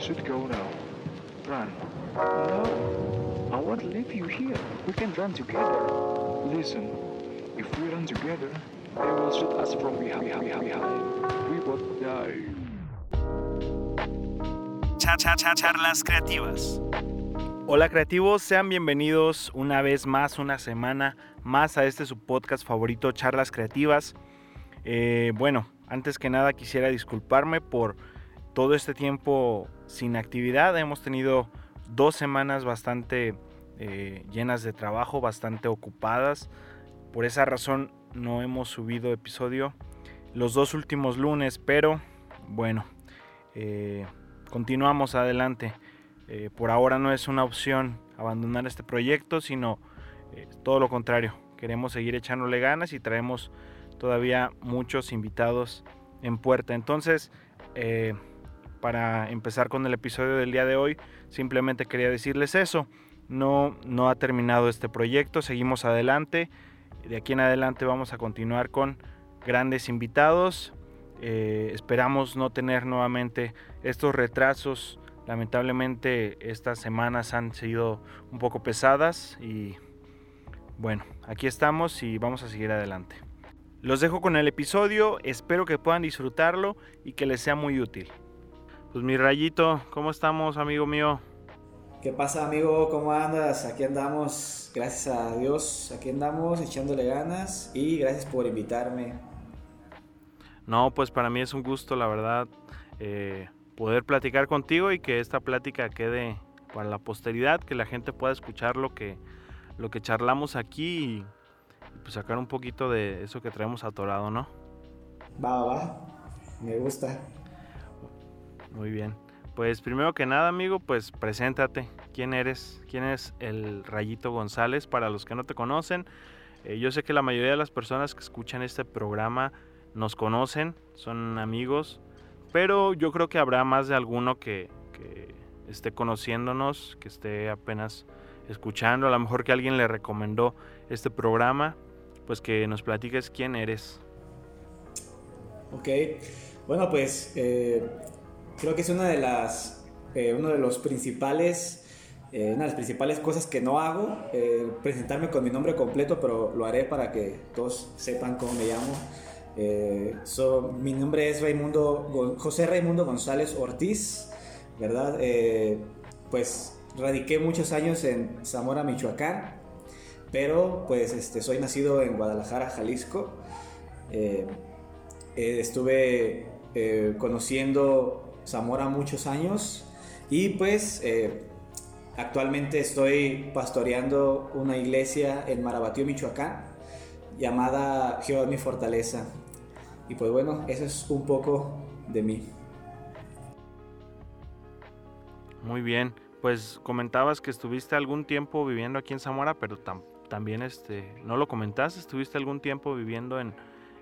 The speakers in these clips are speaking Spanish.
You should go now. Run. No. I won't leave you here. We can run together. Listen. If we run together, they will shoot us from behind. We both die. Cha cha cha charlas creativas. Hola creativos, sean bienvenidos una vez más, una semana más a este su podcast favorito, Charlas Creativas. Eh, bueno, antes que nada quisiera disculparme por todo este tiempo sin actividad. Hemos tenido dos semanas bastante eh, llenas de trabajo, bastante ocupadas. Por esa razón no hemos subido episodio los dos últimos lunes, pero bueno, eh, continuamos adelante. Eh, por ahora no es una opción abandonar este proyecto, sino todo lo contrario. Queremos seguir echándole ganas y traemos todavía muchos invitados en puerta. Entonces, para empezar con el episodio del día de hoy, simplemente quería decirles eso. No, no ha terminado este proyecto, seguimos adelante. De aquí en adelante vamos a continuar con grandes invitados. Eh, esperamos no tener nuevamente estos retrasos. Lamentablemente estas semanas han sido un poco pesadas y bueno, aquí estamos y vamos a seguir adelante. Los dejo con el episodio, espero que puedan disfrutarlo y que les sea muy útil. Pues mi rayito, ¿cómo estamos, amigo mío? ¿Qué pasa, amigo? ¿Cómo andas? Aquí andamos, gracias a Dios, aquí andamos echándole ganas y gracias por invitarme. No, pues para mí es un gusto, la verdad, eh, poder platicar contigo y que esta plática quede para la posteridad, que la gente pueda escuchar lo que, lo que charlamos aquí y, pues sacar un poquito de eso que traemos atorado, ¿no? Va, va, me gusta. Muy bien. Pues primero que nada, amigo, pues preséntate. ¿Quién eres? ¿Quién es el Rayito González? Para los que no te conocen, eh, yo sé que la mayoría de las personas que escuchan este programa nos conocen, son amigos, pero yo creo que habrá más de alguno que, que esté conociéndonos, que esté apenas escuchando, a lo mejor que alguien le recomendó este programa, pues que nos platiques quién eres. Ok, bueno pues eh, creo que es una de las, eh, uno de los principales, eh, una de las principales cosas que no hago, eh, presentarme con mi nombre completo, pero lo haré para que todos sepan cómo me llamo. Mi nombre es Raimundo, José Raimundo González Ortiz, ¿verdad? pues radiqué muchos años en Zamora, Michoacán, pero pues este, soy nacido en Guadalajara, Jalisco. estuve conociendo Zamora muchos años y pues eh, actualmente estoy pastoreando una iglesia en Marabatío, Michoacán, llamada Jehová mi fortaleza. Y pues bueno, eso es un poco de mí. Muy bien, pues comentabas que estuviste algún tiempo viviendo aquí en Zamora, pero también este, no lo comentaste, estuviste algún tiempo viviendo en,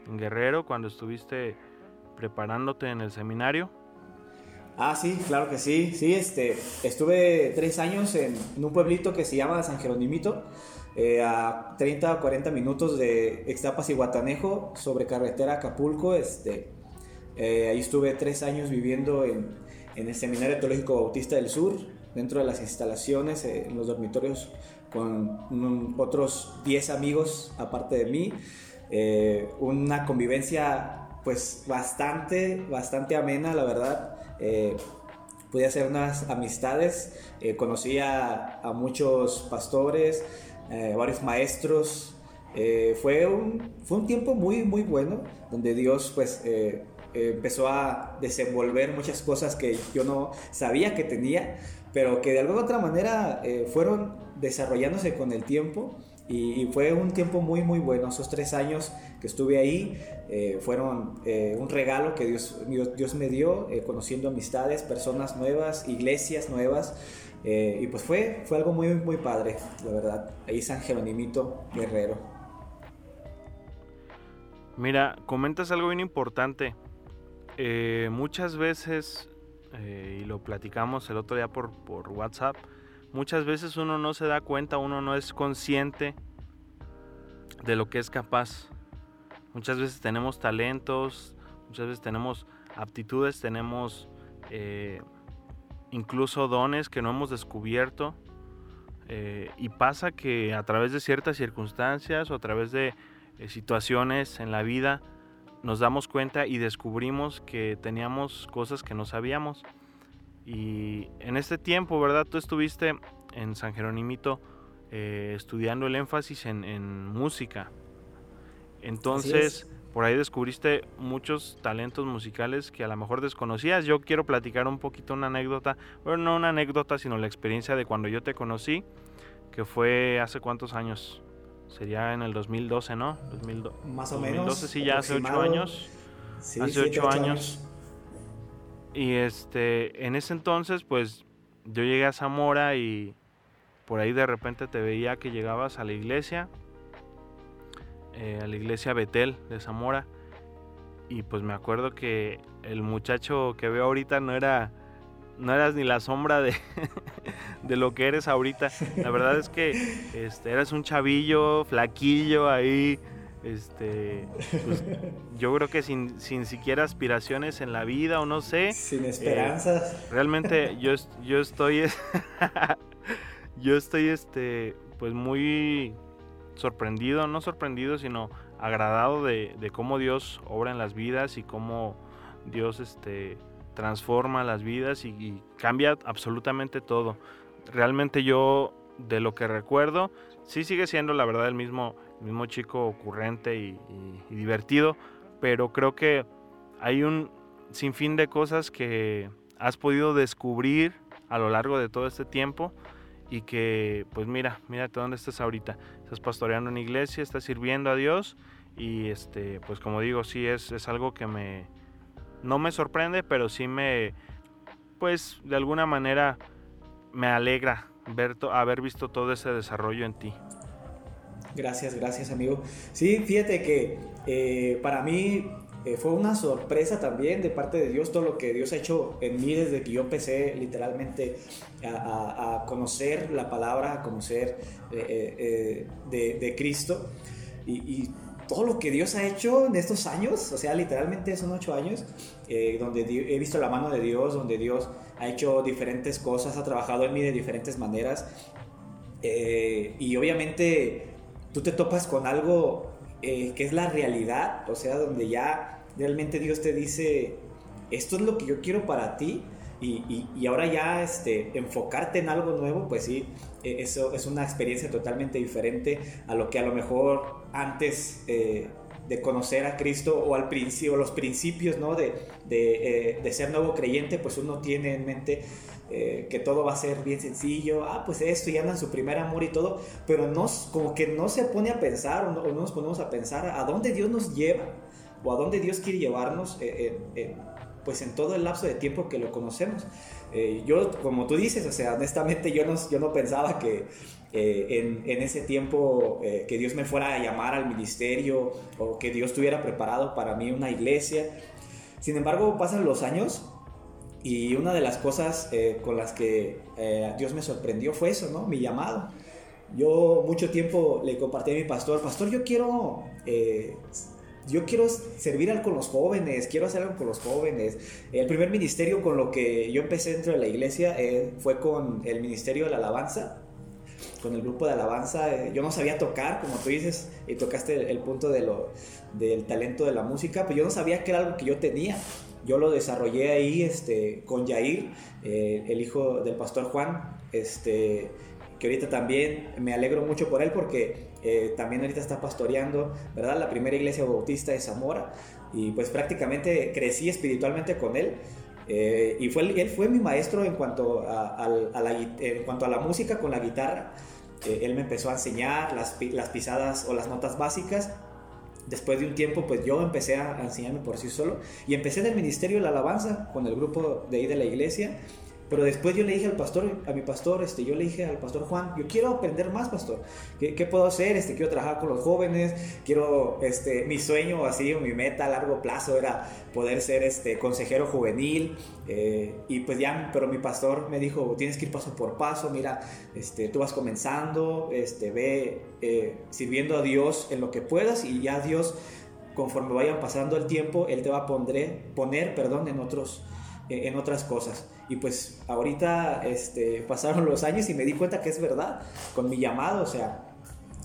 en Guerrero cuando estuviste preparándote en el seminario. Ah, sí, claro que sí. Sí, este, estuve tres años en, un pueblito que se llama San Jeronimito, eh, a 30 o 40 minutos de Extapas y Guatanejo, sobre carretera Acapulco. Este, eh, ahí estuve tres años viviendo en, el Seminario Teológico Bautista del Sur, dentro de las instalaciones, eh, en los dormitorios, con otros 10 amigos aparte de mí. una convivencia pues bastante, bastante amena, la verdad eh, pude hacer unas amistades, eh, conocí a, muchos pastores, eh, varios maestros. fue, un, fue un tiempo muy, muy bueno, donde Dios pues empezó a desenvolver muchas cosas que yo no sabía que tenía, pero que de alguna otra manera fueron desarrollándose con el tiempo y, fue un tiempo muy, muy bueno. Esos tres años que estuve ahí eh, fueron eh, un regalo que Dios, Dios, me dio, eh, conociendo amistades, personas nuevas, iglesias nuevas. y pues fue, fue algo muy, muy padre, la verdad. Ahí San Jeronimito Guerrero. Mira, comentas algo bien importante. muchas veces, y lo platicamos el otro día por, por WhatsApp, Muchas veces uno no se da cuenta, uno no es consciente de lo que es capaz. Muchas veces tenemos talentos, muchas veces tenemos aptitudes, tenemos eh, incluso dones que no hemos descubierto. Eh, y pasa que a través de ciertas circunstancias o a través de eh, situaciones en la vida nos damos cuenta y descubrimos que teníamos cosas que no sabíamos. Y en este tiempo, ¿verdad? Tú estuviste en San Jeronimito eh, estudiando el énfasis en, música. Entonces, por ahí descubriste muchos talentos musicales que a lo mejor desconocías. Yo quiero platicar un poquito una anécdota, bueno, no una anécdota, sino la experiencia de cuando yo te conocí, que fue hace cuántos años. Sería en el 2012, ¿no? Más o menos. 2012, sí, ya hace ocho años. hace ocho años. Y este, en ese entonces, pues yo llegué a Zamora y por ahí de repente te veía que llegabas a la iglesia, eh, a la iglesia Betel de Zamora. Y pues me acuerdo que el muchacho que veo ahorita no era, no eras ni la sombra de, de lo que eres ahorita. La verdad es que este, eras un chavillo, flaquillo ahí, este, pues, yo creo que sin, sin, siquiera aspiraciones en la vida o no sé. Sin esperanzas. Eh, realmente yo, yo estoy, yo estoy, este, pues muy sorprendido, no sorprendido, sino agradado de, cómo Dios obra en las vidas y cómo Dios, este, transforma las vidas y, y cambia absolutamente todo. Realmente yo, de lo que recuerdo, sí sigue siendo la verdad el mismo mismo chico ocurrente y, divertido, pero creo que hay un sinfín de cosas que has podido descubrir a lo largo de todo este tiempo y que pues mira, mírate dónde estás ahorita. Estás pastoreando en iglesia, estás sirviendo a Dios y este pues como digo, sí es, es algo que me no me sorprende, pero sí me pues de alguna manera me alegra ver haber visto todo ese desarrollo en ti. Gracias, gracias amigo. Sí, fíjate que eh, para mí eh, fue una sorpresa también de parte de Dios todo lo que Dios ha hecho en mí desde que yo empecé literalmente a, conocer la palabra, a conocer eh, de, Cristo y, todo lo que Dios ha hecho en estos años, o sea, literalmente son ocho años, donde he visto la mano de Dios, donde Dios ha hecho diferentes cosas, ha trabajado en mí de diferentes maneras. y obviamente tú te topas con algo eh, que es la realidad, o sea, donde ya realmente Dios te dice, esto es lo que yo quiero para ti, y, y, ahora ya este, enfocarte en algo nuevo, pues sí, e, eso es una experiencia totalmente diferente a lo que a lo mejor antes eh, de conocer a Cristo o al principio, los principios ¿no? de, de, eh, de, ser nuevo creyente, pues uno tiene en mente eh, que todo va a ser bien sencillo, ah, pues esto, y anda en su primer amor y todo, pero no, como que no se pone a pensar o no, nos ponemos a pensar a dónde Dios nos lleva o a dónde Dios quiere llevarnos, eh, pues en todo el lapso de tiempo que lo conocemos. Eh, yo, como tú dices, o sea, honestamente yo no, yo no pensaba que en, en, ese tiempo que Dios me fuera a llamar al ministerio o que Dios tuviera preparado para mí una iglesia. Sin embargo, pasan los años y una de las cosas eh, con las que eh, Dios me sorprendió fue eso, ¿no? Mi llamado. Yo mucho tiempo le compartí a mi pastor, pastor, yo quiero, eh, yo quiero servir con los jóvenes, quiero hacer algo con los jóvenes. El primer ministerio con lo que yo empecé dentro de la iglesia fue con el ministerio de la alabanza, con el grupo de alabanza. Yo no sabía tocar, como tú dices, y tocaste el, punto de lo, del talento de la música, pero yo no sabía que era algo que yo tenía yo lo desarrollé ahí este, con Yair, eh, el hijo del pastor Juan, este, que ahorita también me alegro mucho por él porque eh, también ahorita está pastoreando, ¿verdad? La primera iglesia bautista de Zamora y pues prácticamente crecí espiritualmente con él. Eh, y fue, él fue mi maestro en cuanto a, la, en cuanto a la música con la guitarra. él me empezó a enseñar las, las pisadas o las notas básicas después de un tiempo, pues yo empecé a enseñarme por sí solo y empecé en el ministerio de la alabanza con el grupo de ahí de la iglesia pero después yo le dije al pastor, a mi pastor, este, yo le dije al pastor Juan, yo quiero aprender más, pastor. ¿Qué, puedo hacer? Este, quiero trabajar con los jóvenes, quiero, este, mi sueño así, mi meta a largo plazo era poder ser este, consejero juvenil. Eh, y pues ya, pero mi pastor me dijo, tienes que ir paso por paso, mira, este, tú vas comenzando, este, ve eh, sirviendo a Dios en lo que puedas y ya Dios, conforme vayan pasando el tiempo, Él te va a poner, poner perdón, en otros en otras cosas. Y pues ahorita este, pasaron los años y me di cuenta que es verdad con mi llamado, o sea,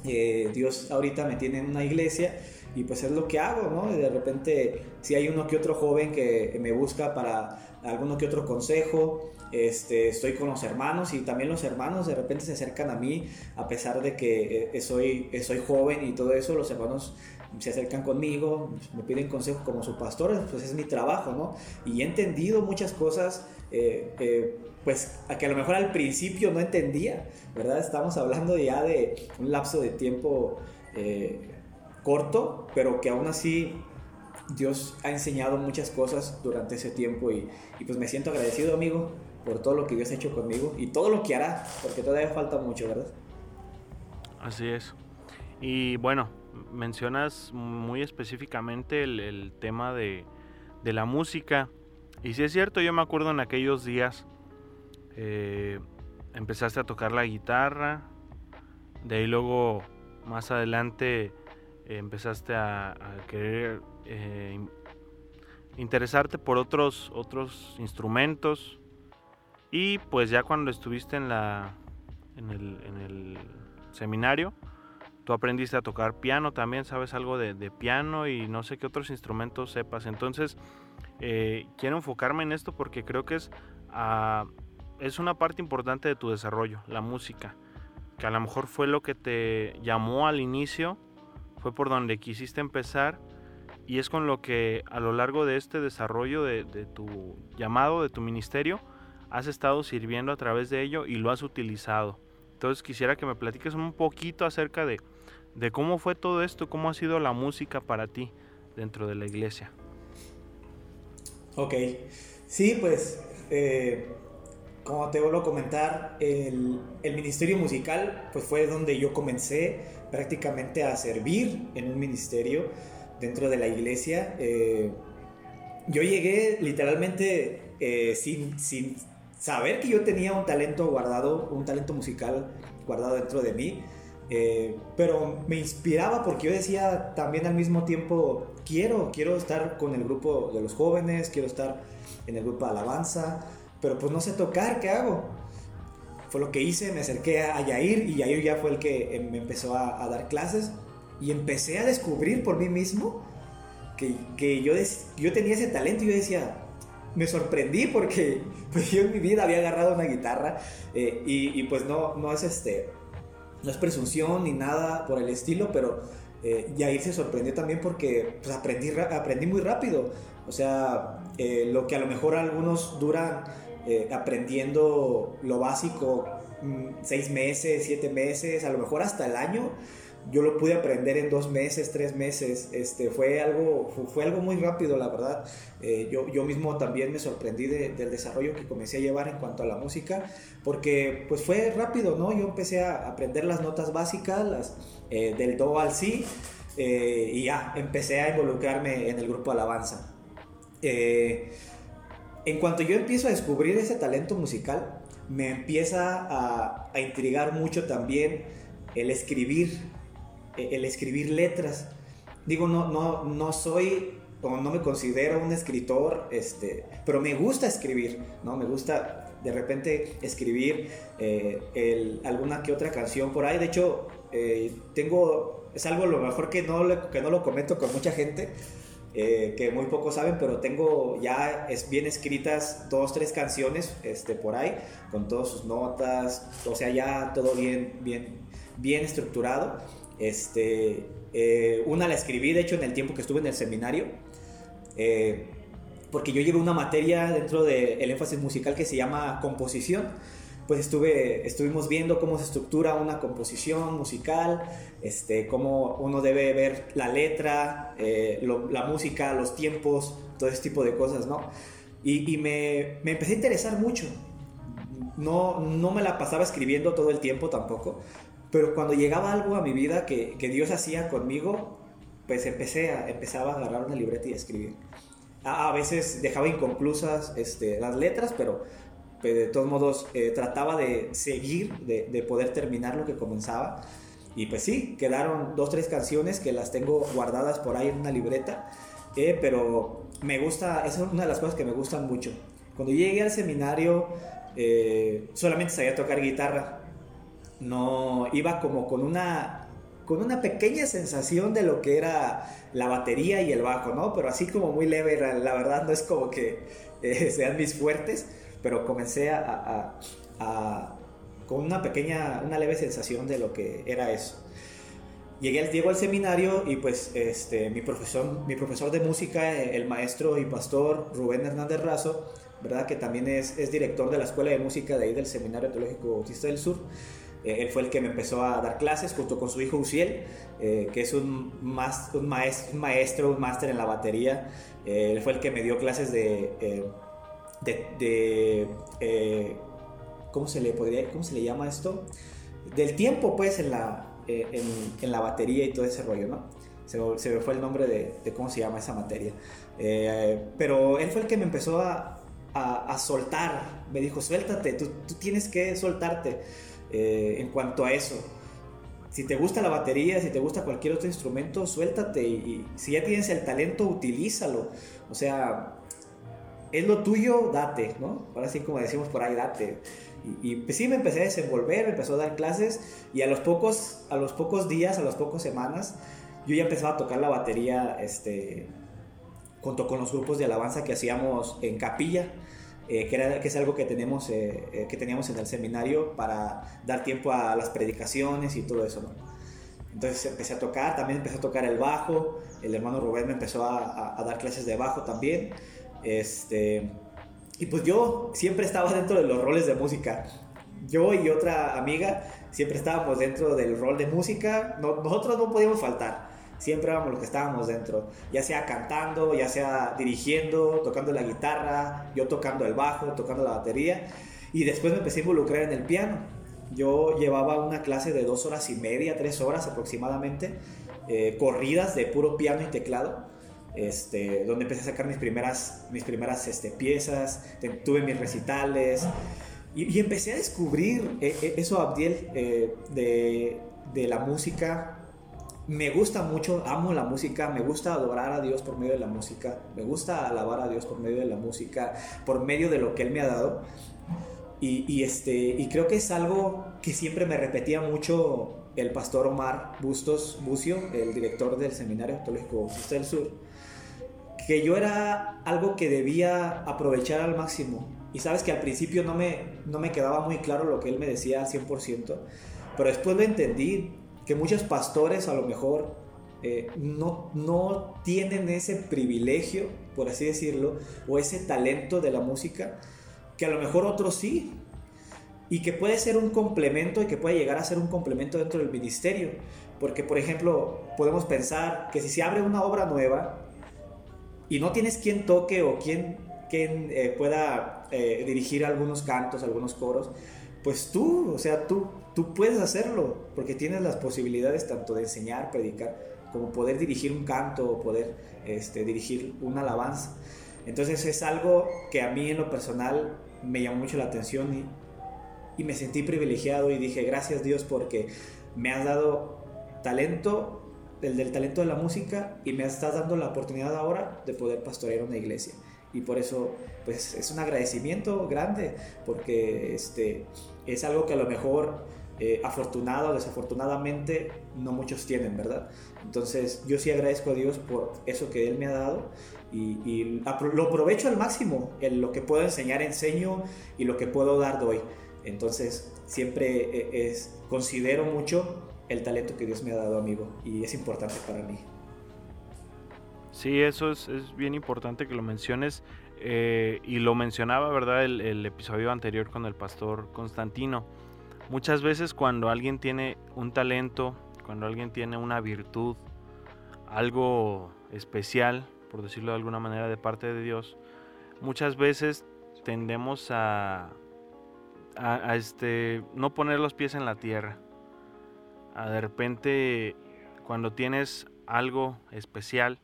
eh, Dios ahorita me tiene en una iglesia y pues es lo que hago, ¿no? de repente, si hay uno que otro joven que me busca para alguno que otro consejo, este, estoy con los hermanos y también los hermanos de repente se acercan a mí, a pesar de que eh, soy, eh, soy joven y todo eso, los hermanos se acercan conmigo, me piden consejo como su pastor, pues es mi trabajo, ¿no? Y he entendido muchas cosas, eh, pues a que a lo mejor al principio no entendía, ¿verdad? Estamos hablando ya de un lapso de tiempo corto, pero que aún así Dios ha enseñado muchas cosas durante ese tiempo y, y, pues me siento agradecido, amigo, por todo lo que Dios ha hecho conmigo y todo lo que hará, porque todavía falta mucho, ¿verdad? Así es. Y bueno, mencionas muy específicamente el, tema de, la música. Y si es cierto, yo me acuerdo en aquellos días, eh, empezaste a tocar la guitarra, de ahí luego más adelante empezaste a, a querer eh, interesarte por otros, otros instrumentos. Y pues ya cuando estuviste en, la, en, el, seminario, tú aprendiste a tocar piano también, sabes algo de, piano y no sé qué otros instrumentos sepas. Entonces, eh, quiero enfocarme en esto porque creo que es, ah, es una parte importante de tu desarrollo, la música, que a lo mejor fue lo que te llamó al inicio, fue por donde quisiste empezar y es con lo que a lo largo de este desarrollo de, tu llamado, de tu ministerio, has estado sirviendo a través de ello y lo has utilizado. Entonces quisiera que me platiques un poquito acerca de, cómo fue todo esto, cómo ha sido la música para ti dentro de la iglesia. Ok, sí, pues eh, como te vuelvo a comentar, el, el, ministerio musical pues fue donde yo comencé prácticamente a servir en un ministerio dentro de la iglesia. Eh, yo llegué literalmente eh, sin, sin saber que yo tenía un talento guardado, un talento musical guardado dentro de mí. Eh, pero me inspiraba porque yo decía también al mismo tiempo, quiero, quiero estar con el grupo de los jóvenes, quiero estar en el grupo de alabanza, pero pues no sé tocar, ¿qué hago? Fue lo que hice, me acerqué a Yair y Yair ya fue el que me empezó a, a dar clases y empecé a descubrir por mí mismo que, que yo, yo tenía ese talento y yo decía, me sorprendí porque pues yo en mi vida había agarrado una guitarra eh, y, y, pues no, no es este, no es presunción ni nada por el estilo, pero eh, Yair se sorprendió también porque pues, aprendí, aprendí muy rápido. O sea, eh, lo que a lo mejor algunos duran eh, aprendiendo lo básico mm, seis meses, siete meses, a lo mejor hasta el año yo lo pude aprender en dos meses, tres meses. Este, fue, algo, fue, algo muy rápido, la verdad. Eh, yo, yo mismo también me sorprendí del desarrollo que comencé a llevar en cuanto a la música, porque pues fue rápido, ¿no? Yo empecé a aprender las notas básicas, las, eh, del do al si, eh, y ya, empecé a involucrarme en el grupo Alabanza. en cuanto yo empiezo a descubrir ese talento musical, me empieza a, a intrigar mucho también el escribir el escribir letras. Digo, no, no, no soy o no me considero un escritor, este, pero me gusta escribir, ¿no? Me gusta de repente escribir eh, alguna que otra canción por ahí. De hecho, eh, tengo, es algo lo mejor que no, que no lo comento con mucha gente, que muy pocos saben, pero tengo ya es bien escritas dos, tres canciones este, por ahí, con todas sus notas, o sea, ya todo bien, bien, bien estructurado. Este, eh, una la escribí, de hecho, en el tiempo que estuve en el seminario, eh, porque yo llevo una materia dentro del énfasis musical que se llama composición. Pues estuve, estuvimos viendo cómo se estructura una composición musical, este, cómo uno debe ver la letra, eh, la música, los tiempos, todo ese tipo de cosas, ¿no? Y, me, me, empecé a interesar mucho. No, no me la pasaba escribiendo todo el tiempo tampoco, pero cuando llegaba algo a mi vida que, que Dios hacía conmigo, pues empecé a, empezaba a agarrar una libreta y a escribir. A, a veces dejaba inconclusas este, las letras, pero, pero de todos modos eh, trataba de seguir, de, de, poder terminar lo que comenzaba. Y pues sí, quedaron dos, tres canciones que las tengo guardadas por ahí en una libreta, eh, pero me gusta, es una de las cosas que me gustan mucho, Cuando llegué al seminario eh, solamente sabía tocar guitarra. No iba como con una, con una pequeña sensación de lo que era la batería y el bajo, ¿no? Pero así como muy leve, la, verdad no es como que eh, sean mis fuertes, pero comencé a, con una pequeña, una leve sensación de lo que era eso. Llegué al, llego al seminario y pues este, mi, profesor, mi profesor de música, el maestro y pastor Rubén Hernández Razo, ¿verdad? que también es, es director de la Escuela de Música de ahí del Seminario Teológico Bautista del Sur, eh, él fue el que me empezó a dar clases junto con su hijo Uciel, eh, que es un, un, maestro, un máster en la batería. Eh, él fue el que me dio clases de... de, ¿Cómo se le podría, cómo se le llama esto? Del tiempo, pues, en la, en, en, la batería y todo ese rollo, ¿no? Se, se me fue el nombre de, de, cómo se llama esa materia. pero él fue el que me empezó a, a, a soltar. Me dijo, suéltate, tú, tú tienes que soltarte. Eh, en cuanto a eso. Si te gusta la batería, si te gusta cualquier otro instrumento, suéltate y, si ya tienes el talento, utilízalo. O sea, es lo tuyo, date, ¿no? Ahora sí como decimos por ahí, date. Y, pues sí me empecé a desenvolver, me empezó a dar clases y a los pocos, a los pocos días, a las pocas semanas, yo ya empezaba a tocar la batería, este, junto con los grupos de alabanza que hacíamos en capilla. Eh, que, era, que es algo que, tenemos, eh, eh, que teníamos en el seminario para dar tiempo a las predicaciones y todo eso. Entonces empecé a tocar, también empecé a tocar el bajo, el hermano Rubén me empezó a, a, dar clases de bajo también. Este, y pues yo siempre estaba dentro de los roles de música. Yo y otra amiga siempre estábamos dentro del rol de música, nosotros no podíamos faltar siempre éramos los que estábamos dentro, ya sea cantando, ya sea dirigiendo, tocando la guitarra, yo tocando el bajo, tocando la batería, y después me empecé a involucrar en el piano. Yo llevaba una clase de dos horas y media, tres horas aproximadamente, eh, corridas de puro piano y teclado. Este, donde empecé a sacar mis primeras, mis primeras este, piezas, tuve mis recitales y, empecé a descubrir eh, eh, eso, Abdiel, de, de la música me gusta mucho, amo la música, me gusta adorar a Dios por medio de la música, me gusta alabar a Dios por medio de la música, por medio de lo que Él me ha dado. Y, este, y creo que es algo que siempre me repetía mucho el pastor Omar Bustos Bucio, el director del Seminario Católico Bautista del Sur, que yo era algo que debía aprovechar al máximo. Y sabes que al principio no me, no me quedaba muy claro lo que él me decía al 100%, pero después lo entendí que muchos pastores a lo mejor eh, no, no tienen ese privilegio, por así decirlo, o ese talento de la música, que a lo mejor otros sí, y que puede ser un complemento y que puede llegar a ser un complemento dentro del ministerio. Porque, por ejemplo, podemos pensar que si se abre una obra nueva y no tienes quien toque o quien, quien eh, pueda eh, dirigir algunos cantos, algunos coros, pues tú, o sea, tú, tú puedes hacerlo, porque tienes las posibilidades tanto de enseñar, predicar, como poder dirigir un canto o poder este, dirigir una alabanza. Entonces es algo que a mí en lo personal me llamó mucho la atención y, y me sentí privilegiado y dije, gracias Dios porque me has dado talento, el del talento de la música y me estás dando la oportunidad ahora de poder pastorear una iglesia y por eso pues es un agradecimiento grande porque este es algo que a lo mejor eh, afortunado o desafortunadamente no muchos tienen, ¿verdad? Entonces yo sí agradezco a Dios por eso que Él me ha dado y, lo aprovecho al máximo, en lo que puedo enseñar enseño y lo que puedo dar doy. Entonces siempre eh, es, considero mucho el talento que Dios me ha dado, amigo, y es importante para mí. Sí, eso es, bien importante que lo menciones. Eh, y lo mencionaba, ¿verdad? El, episodio anterior con el pastor Constantino. Muchas veces cuando alguien tiene un talento, cuando alguien tiene una virtud, algo especial, por decirlo de alguna manera, de parte de Dios, muchas veces tendemos a, este, no poner los pies en la tierra. A de repente, cuando tienes algo especial,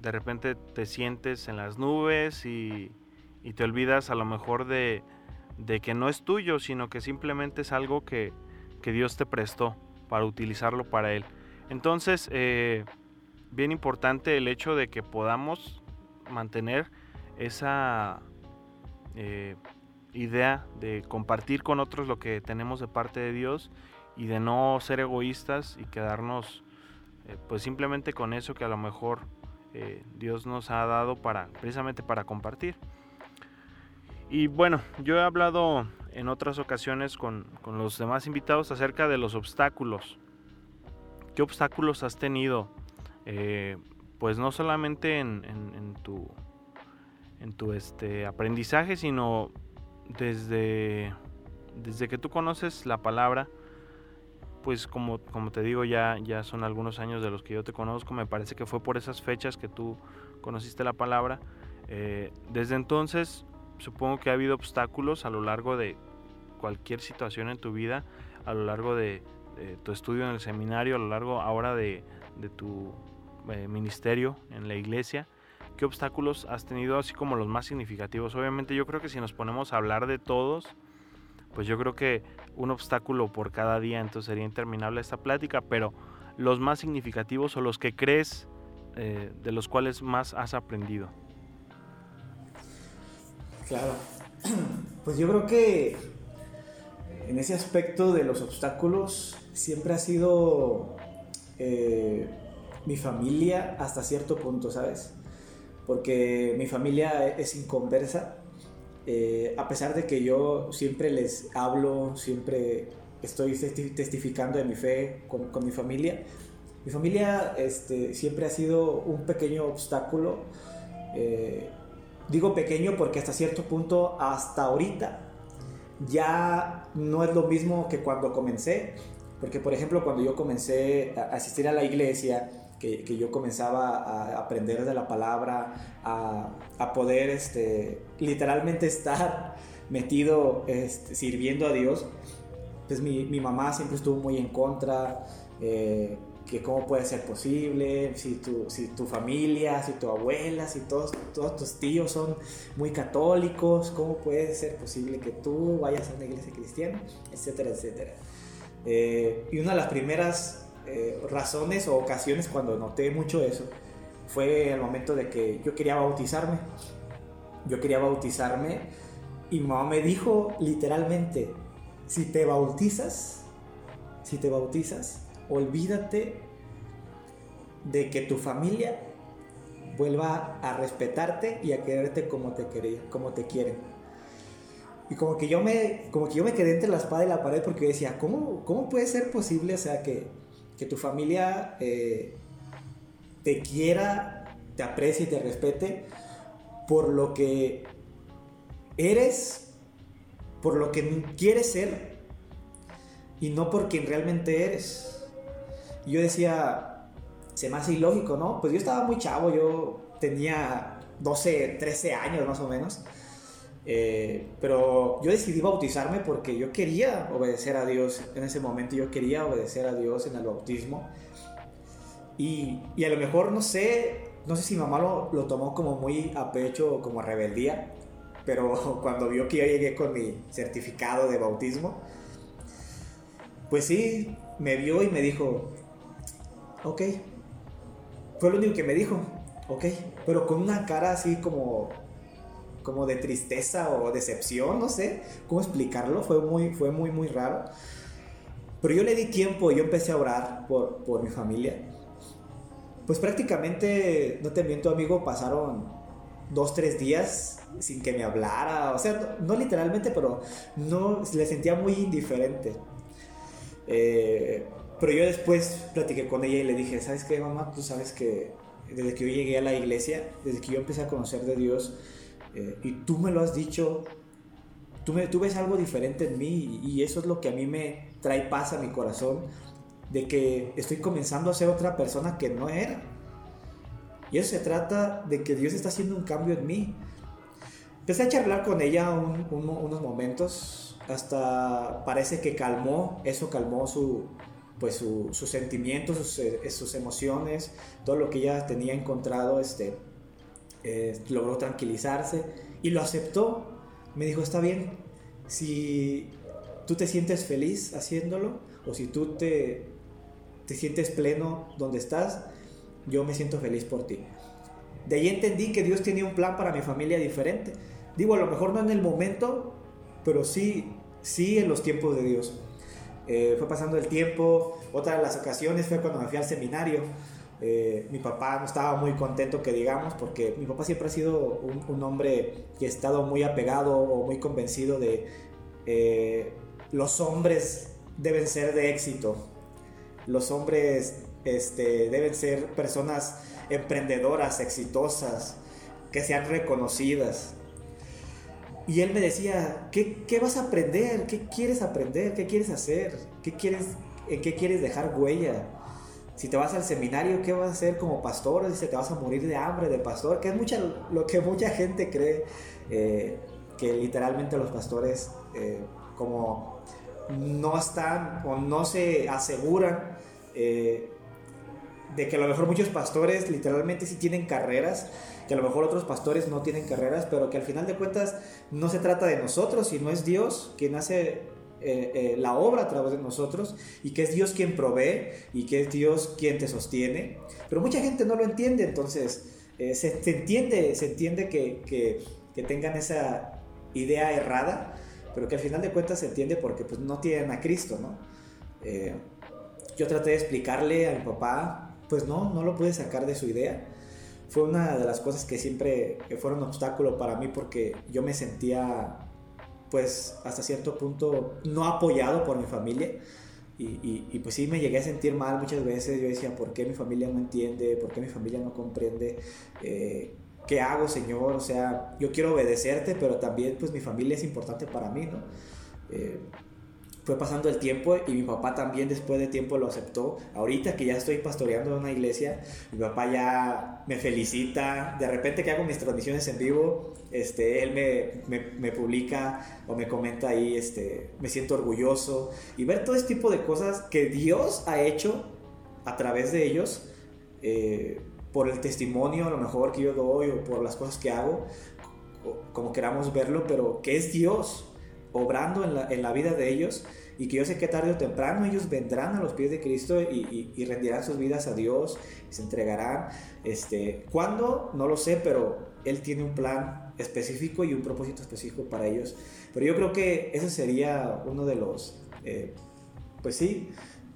de repente te sientes en las nubes y, te olvidas a lo mejor de, que no es tuyo, sino que simplemente es algo que, Dios te prestó para utilizarlo para Él. Entonces, eh, bien importante el hecho de que podamos mantener esa, eh, idea de compartir con otros lo que tenemos de parte de Dios y de no ser egoístas y quedarnos eh, pues simplemente con eso que a lo mejor Dios nos ha dado para precisamente para compartir. Y bueno, yo he hablado en otras ocasiones con, los demás invitados acerca de los obstáculos. ¿Qué obstáculos has tenido? pues no solamente en, en tu en tu este, aprendizaje, sino desde, desde que tú conoces la palabra, pues como, como te digo, ya, ya son algunos años de los que yo te conozco, me parece que fue por esas fechas que tú conociste la palabra. Eh, desde entonces, supongo que ha habido obstáculos a lo largo de cualquier situación en tu vida, a lo largo de, tu estudio en el seminario, a lo largo ahora de, tu eh, ministerio en la iglesia. ¿Qué obstáculos has tenido así como los más significativos? Obviamente yo creo que si nos ponemos a hablar de todos, pues yo creo que un obstáculo por cada día, entonces sería interminable esta plática, pero los más significativos o los que crees eh, de los cuales más has aprendido. Claro, pues yo creo que en ese aspecto de los obstáculos siempre ha sido eh, mi familia hasta cierto punto, ¿sabes? porque mi familia es inconversa. Eh, a pesar de que yo siempre les hablo, siempre estoy testificando de mi fe con, mi familia, mi familia este, siempre ha sido un pequeño obstáculo. Eh, digo pequeño porque hasta cierto punto, hasta ahorita, ya no es lo mismo que cuando comencé. Porque, por ejemplo, cuando yo comencé a asistir a la iglesia, que, que, yo comenzaba a aprender de la palabra, a, a poder este, literalmente estar metido este, sirviendo a Dios, pues mi, mi, mamá siempre estuvo muy en contra, eh, que cómo puede ser posible, si tu, si tu familia, si tu abuela, si todos, todos tus tíos son muy católicos, cómo puede ser posible que tú vayas a una iglesia cristiana, etcétera, etcétera. Eh, y una de las primeras eh, razones o ocasiones cuando noté mucho eso fue el momento de que yo quería bautizarme. Yo quería bautizarme y mamá me dijo literalmente, si te bautizas, si te bautizas, olvídate de que tu familia vuelva a respetarte y a quererte como te quería, como te quieren. Y como que yo me, como que yo me quedé entre la espada y la pared porque decía, ¿cómo, cómo puede ser posible, o sea, que, que tu familia eh, te quiera, te aprecie y te respete por lo que eres, por lo que quieres ser y no por quien realmente eres. Y yo decía, se me hace ilógico, ¿no? Pues yo estaba muy chavo, yo tenía 12, 13 años más o menos. Eh, pero yo decidí bautizarme porque yo quería obedecer a Dios en ese momento, yo quería obedecer a Dios en el bautismo. Y, y a lo mejor no sé, no sé si mamá lo, lo tomó como muy a pecho como rebeldía, pero cuando vio que yo llegué con mi certificado de bautismo, pues sí, me vio y me dijo, ok. Fue lo único que me dijo, ok, pero con una cara así como como de tristeza o decepción, no sé cómo explicarlo, fue muy, fue muy, muy raro. Pero yo le di tiempo, yo empecé a orar por, por mi familia. Pues prácticamente, no te miento amigo, pasaron dos, tres días sin que me hablara, o sea, no, literalmente, pero no, le sentía muy indiferente. Eh, pero yo después platiqué con ella y le dije, ¿sabes qué, mamá? Tú sabes que desde que yo llegué a la iglesia, desde que yo empecé a conocer de Dios, eh, y tú me lo has dicho, tú, me, tú ves algo diferente en mí y eso es lo que a mí me trae paz a mi corazón, de que estoy comenzando a ser otra persona que no era. Y eso se trata de que Dios está haciendo un cambio en mí. Empecé a charlar con ella unos momentos, hasta parece que calmó, eso calmó su, pues sus sentimientos, sus, eh, sus, emociones, todo lo que ella tenía encontrado este, eh, logró tranquilizarse y lo aceptó. Me dijo, está bien, si tú te sientes feliz haciéndolo o si tú te, te sientes pleno donde estás, yo me siento feliz por ti. De ahí entendí que Dios tenía un plan para mi familia diferente. Digo, a lo mejor no en el momento, pero sí, sí en los tiempos de Dios. Eh, fue pasando el tiempo, otra de las ocasiones fue cuando me fui al seminario. Eh, mi papá no estaba muy contento que digamos, porque mi papá siempre ha sido un, hombre que ha estado muy apegado o muy convencido de eh, los hombres deben ser de éxito, los hombres este, deben ser personas emprendedoras, exitosas, que sean reconocidas. Y él me decía, ¿qué, ¿qué, vas a aprender? ¿Qué quieres aprender? ¿Qué quieres hacer? ¿Qué quieres, ¿En qué quieres dejar huella? Si te vas al seminario, ¿qué vas a hacer como pastor? Dice, te vas a morir de hambre de pastor, que es mucha, lo que mucha gente cree, eh, que literalmente los pastores eh, como no están o no se aseguran eh, de que a lo mejor muchos pastores literalmente sí tienen carreras, que a lo mejor otros pastores no tienen carreras, pero que al final de cuentas no se trata de nosotros, sino es Dios quien hace eh, eh, la obra a través de nosotros y que es Dios quien provee y que es Dios quien te sostiene. Pero mucha gente no lo entiende, entonces eh, se, entiende, se entiende que, que, tengan esa idea errada, pero que al final de cuentas se entiende porque pues, no tienen a Cristo, ¿no? yo traté de explicarle a mi papá pues no, no lo pude sacar de su idea. Fue una de las cosas que siempre fueron obstáculo para mí porque yo me sentía pues hasta cierto punto no apoyado por mi familia. Y, pues sí me llegué a sentir mal muchas veces. Yo decía, ¿por qué mi familia no entiende? ¿Por qué mi familia no comprende? Eh, ¿Qué hago, Señor? O sea, yo quiero obedecerte, pero también pues mi familia es importante para mí, ¿no? Eh, fue pasando el tiempo y mi papá también después de tiempo lo aceptó. Ahorita que ya estoy pastoreando en una iglesia, mi papá ya me felicita. De repente que hago mis transmisiones en vivo, este, él me, me, publica o me comenta ahí, este, me siento orgulloso. Y ver todo este tipo de cosas que Dios ha hecho a través de ellos, eh, por el testimonio a lo mejor que yo doy o por las cosas que hago, como queramos verlo, pero que es Dios obrando en la, en la, vida de ellos y que yo sé que tarde o temprano ellos vendrán a los pies de Cristo y, y, rendirán sus vidas a Dios y se entregarán. Este, ¿Cuándo? No lo sé, pero Él tiene un plan específico y un propósito específico para ellos. Pero yo creo que ese sería uno de los, eh, pues sí,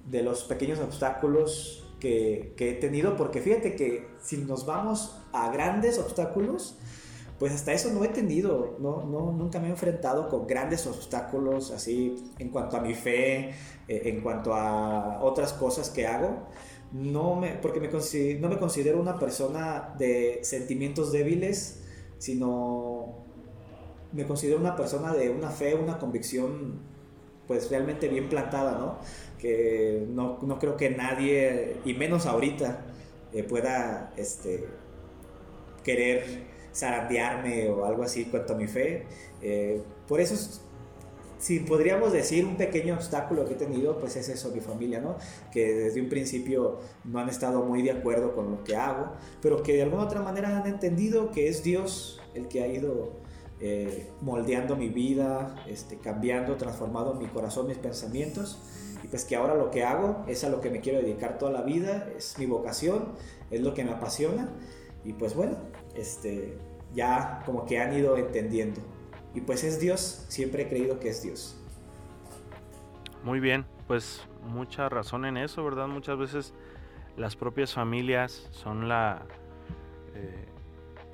de los pequeños obstáculos que, que he tenido, porque fíjate que si nos vamos a grandes obstáculos, pues hasta eso no he tenido, no, no, nunca me he enfrentado con grandes obstáculos así en cuanto a mi fe, eh, en cuanto a otras cosas que hago. No me, porque me, no me considero una persona de sentimientos débiles, sino me considero una persona de una fe, una convicción pues realmente bien plantada, ¿no? Que no, no creo que nadie, y menos ahorita, eh, pueda este, querer zarandearme o algo así cuanto a mi fe. Eh, por eso, si podríamos decir un pequeño obstáculo que he tenido, pues es eso, mi familia, ¿no? Que desde un principio no han estado muy de acuerdo con lo que hago, pero que de alguna otra manera han entendido que es Dios el que ha ido eh, moldeando mi vida, este, cambiando, transformando mi corazón, mis pensamientos. Y pues que ahora lo que hago es a lo que me quiero dedicar toda la vida, es mi vocación, es lo que me apasiona. Y pues bueno, este, ya como que han ido entendiendo. Y pues es Dios, siempre he creído que es Dios. Muy bien, pues mucha razón en eso, ¿verdad? Muchas veces las propias familias son la... Eh,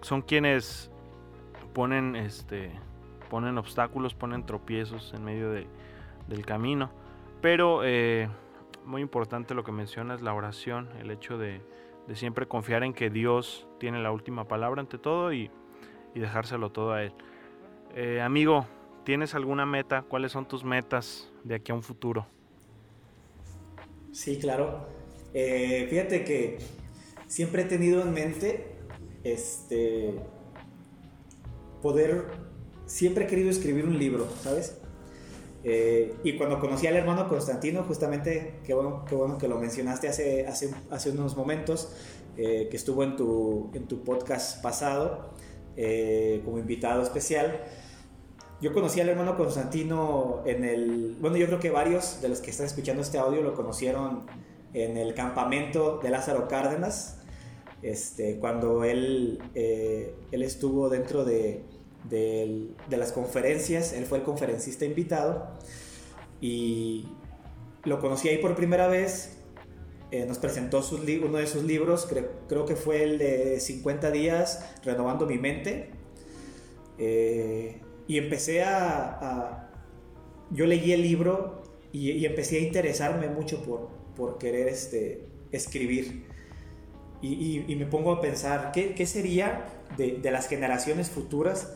son quienes ponen, este, ponen obstáculos, ponen tropiezos en medio de, del camino. Pero eh, muy importante lo que mencionas, la oración, el hecho de, de siempre confiar en que Dios tiene la última palabra ante todo y, dejárselo todo a Él. Eh, amigo, ¿tienes alguna meta? ¿Cuáles son tus metas de aquí a un futuro? Sí, claro. Eh, fíjate que siempre he tenido en mente este poder, siempre he querido escribir un libro, ¿sabes? Eh, y cuando conocí al hermano Constantino, justamente, qué bueno, qué bueno que lo mencionaste hace, hace, hace unos momentos, eh, que estuvo en tu, en tu podcast pasado eh, como invitado especial. Yo conocí al hermano Constantino en el, bueno, yo creo que varios de los que están escuchando este audio lo conocieron en el campamento de Lázaro Cárdenas, este, cuando él, él estuvo dentro de de las conferencias, él fue el conferencista invitado y lo conocí ahí por primera vez, eh, nos presentó uno de sus libros, creo, que fue el de 50 días renovando mi mente, eh, y empecé a, Yo leí el libro y, empecé a interesarme mucho por, querer este, escribir. Y, me pongo a pensar, ¿qué, sería de, las generaciones futuras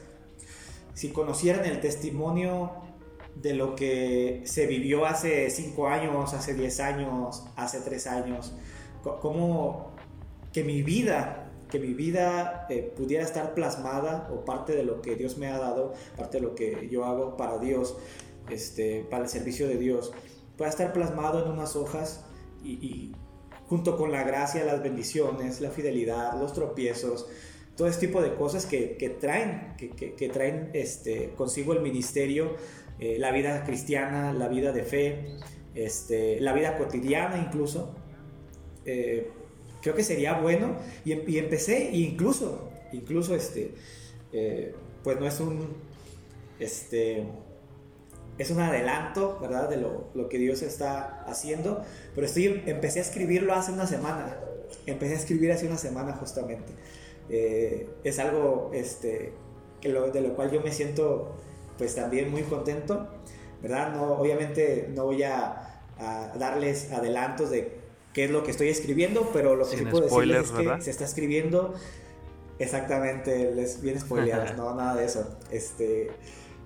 si conocieran el testimonio de lo que se vivió hace 5 años, hace 10 años, hace 3 años? ¿Cómo que mi vida, que mi vida eh, pudiera estar plasmada o parte de lo que Dios me ha dado, parte de lo que yo hago para Dios, este, para el servicio de Dios, pueda estar plasmado en unas hojas y junto con la gracia, las bendiciones, la fidelidad, los tropiezos, todo este tipo de cosas que, traen, que, traen este, consigo el ministerio, eh, la vida cristiana, la vida de fe, este, la vida cotidiana incluso. Eh, creo que sería bueno y, em, empecé incluso, incluso este, eh, pues no es un, este, es un adelanto, ¿verdad? De lo, lo, que Dios está haciendo. Pero estoy, empecé a escribirlo hace una semana. Empecé a escribir hace una semana justamente. Eh, es algo este, que lo, de lo cual yo me siento pues también muy contento, ¿verdad? No, obviamente no voy a, a darles adelantos de qué es lo que estoy escribiendo, pero lo que sí puedo decirles es que se está escribiendo exactamente, les viene spoileadas, no, nada de eso. Este,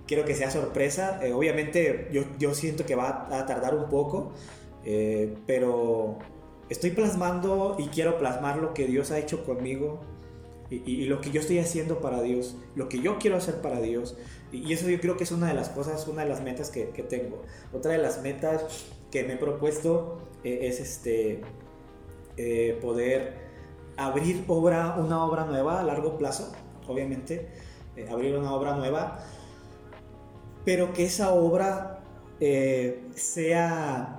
quiero que sea sorpresa. Eh, obviamente yo, yo, siento que va a tardar un poco, eh, pero estoy plasmando y quiero plasmar lo que Dios ha hecho conmigo y, lo que yo estoy haciendo para Dios, lo que yo quiero hacer para Dios. Y, eso yo creo que es una de las cosas, una de las metas que, tengo. Otra de las metas que me he propuesto eh, es este, poder abrir obra, una obra nueva a largo plazo, obviamente, abrir una obra nueva pero que esa obra eh, sea